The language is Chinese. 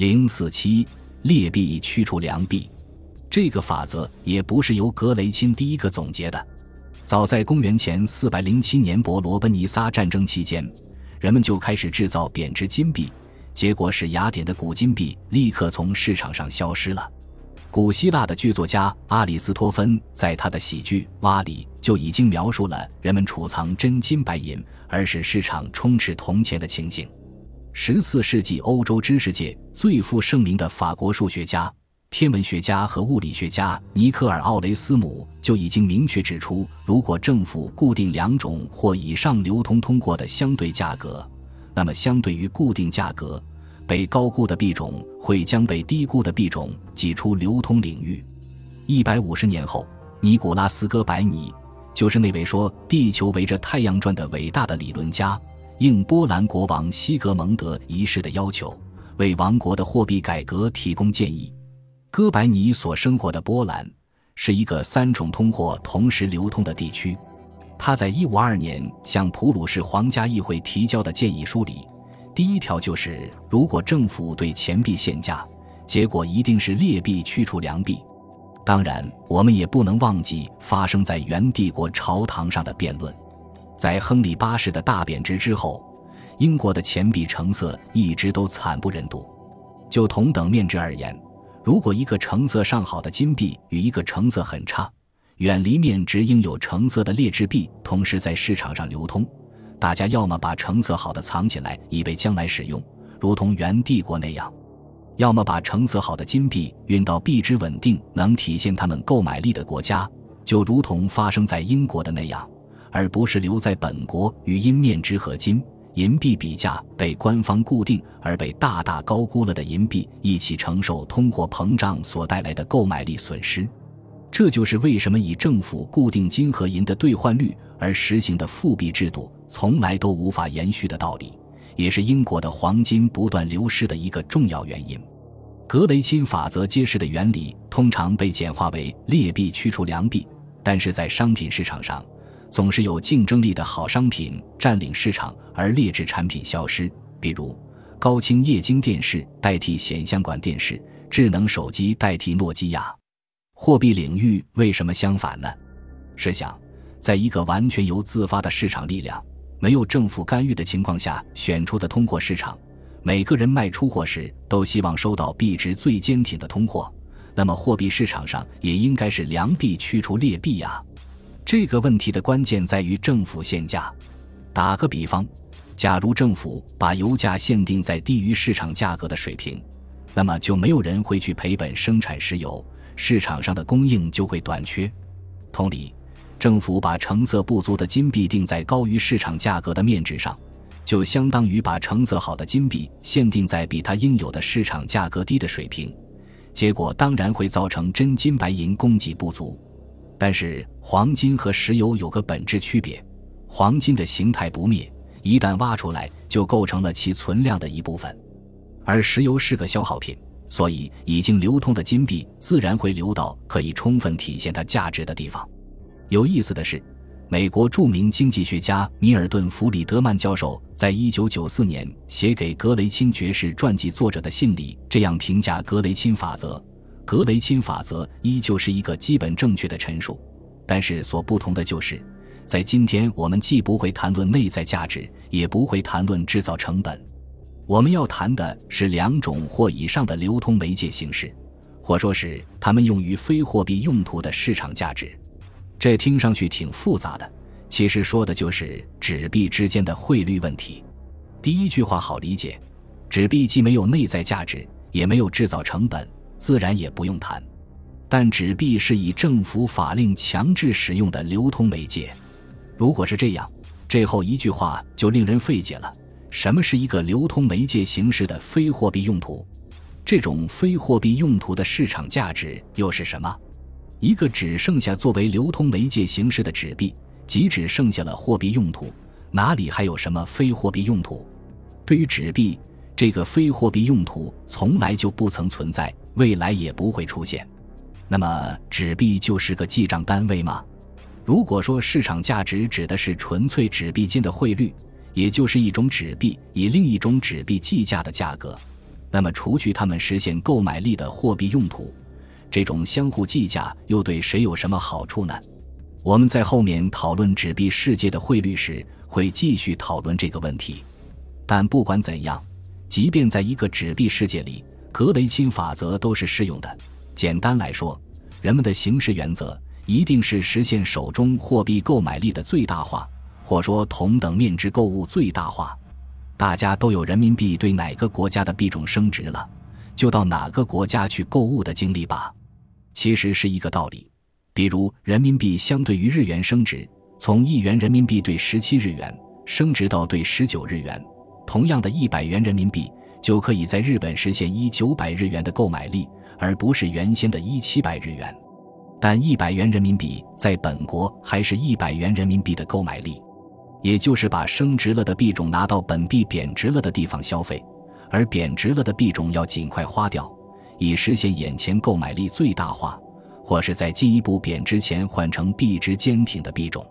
零四七劣币驱除良币，这个法则也不是由格雷钦第一个总结的。早在公元前四百零七年伯罗奔尼撒战争期间，人们就开始制造贬值金币，结果使雅典的古金币立刻从市场上消失了。古希腊的剧作家阿里斯托芬在他的喜剧《蛙》里就已经描述了人们储藏真金白银，而使市场充斥铜钱的情形。十四世纪，欧洲知识界最负盛名的法国数学家、天文学家和物理学家尼科尔·奥雷斯姆就已经明确指出，如果政府固定两种或以上流通通货的相对价格，那么相对于固定价格，被高估的币种会将被低估的币种挤出流通领域。一百五十年后，尼古拉斯·哥白尼就是那位说地球围着太阳转的伟大的理论家。应波兰国王西格蒙德一世的要求，为王国的货币改革提供建议。哥白尼所生活的波兰是一个三种通货同时流通的地区。他在一五二年向普鲁士皇家议会提交的建议书里，第一条就是：如果政府对钱币限价，结果一定是劣币驱除良币。当然，我们也不能忘记发生在元帝国朝堂上的辩论。在亨利八世的大贬值之后，英国的钱币成色一直都惨不忍睹。就同等面值而言，如果一个成色上好的金币与一个成色很差、远离面值应有成色的劣质币同时在市场上流通，大家要么把成色好的藏起来以备将来使用，如同元帝国那样；要么把成色好的金币运到币值稳定、能体现他们购买力的国家，就如同发生在英国的那样。而不是留在本国与阴面值和金银币比价被官方固定而被大大高估了的银币一起承受通货膨胀所带来的购买力损失。这就是为什么以政府固定金和银的兑换率而实行的复币制度从来都无法延续的道理，也是英国的黄金不断流失的一个重要原因。格雷钦法则揭示的原理通常被简化为劣币驱除良币，但是在商品市场上。总是有竞争力的好商品占领市场，而劣质产品消失。比如，高清液晶电视代替显像管电视，智能手机代替诺基亚。货币领域为什么相反呢？试想，在一个完全由自发的市场力量、没有政府干预的情况下选出的通货市场，每个人卖出货时都希望收到币值最坚挺的通货，那么货币市场上也应该是良币驱除劣币呀。这个问题的关键在于政府限价。打个比方，假如政府把油价限定在低于市场价格的水平，那么就没有人会去赔本生产石油，市场上的供应就会短缺。同理，政府把成色不足的金币定在高于市场价格的面值上，就相当于把成色好的金币限定在比它应有的市场价格低的水平，结果当然会造成真金白银供给不足。但是黄金和石油有个本质区别，黄金的形态不灭，一旦挖出来就构成了其存量的一部分，而石油是个消耗品，所以已经流通的金币自然会流到可以充分体现它价值的地方。有意思的是，美国著名经济学家米尔顿·弗里德曼教授在一九九四年写给格雷钦爵士传记作者的信里这样评价格雷钦法则。格雷钦法则依旧是一个基本正确的陈述，但是所不同的就是，在今天我们既不会谈论内在价值，也不会谈论制造成本，我们要谈的是两种或以上的流通媒介形式，或说是他们用于非货币用途的市场价值。这听上去挺复杂的，其实说的就是纸币之间的汇率问题。第一句话好理解，纸币既没有内在价值，也没有制造成本。自然也不用谈，但纸币是以政府法令强制使用的流通媒介。如果是这样，这后一句话就令人费解了：什么是一个流通媒介形式的非货币用途？这种非货币用途的市场价值又是什么？一个只剩下作为流通媒介形式的纸币，即只剩下了货币用途，哪里还有什么非货币用途？对于纸币，这个非货币用途从来就不曾存在。未来也不会出现，那么纸币就是个记账单位吗？如果说市场价值指的是纯粹纸币间的汇率，也就是一种纸币以另一种纸币计价的价格，那么除去他们实现购买力的货币用途，这种相互计价又对谁有什么好处呢？我们在后面讨论纸币世界的汇率时会继续讨论这个问题。但不管怎样，即便在一个纸币世界里，格雷钦法则都是适用的。简单来说，人们的行事原则一定是实现手中货币购买力的最大化，或说同等面值购物最大化。大家都有人民币对哪个国家的币种升值了，就到哪个国家去购物的经历吧。其实是一个道理。比如，人民币相对于日元升值，从一元人民币兑十七日元升值到兑十九日元，同样的一百元人民币就可以在日本实现一九百日元的购买力，而不是原先的一七百日元。但一百元人民币在本国还是一百元人民币的购买力，也就是把升值了的币种拿到本币贬值了的地方消费，而贬值了的币种要尽快花掉，以实现眼前购买力最大化。或是在进一步贬值前换成币值坚挺的币种。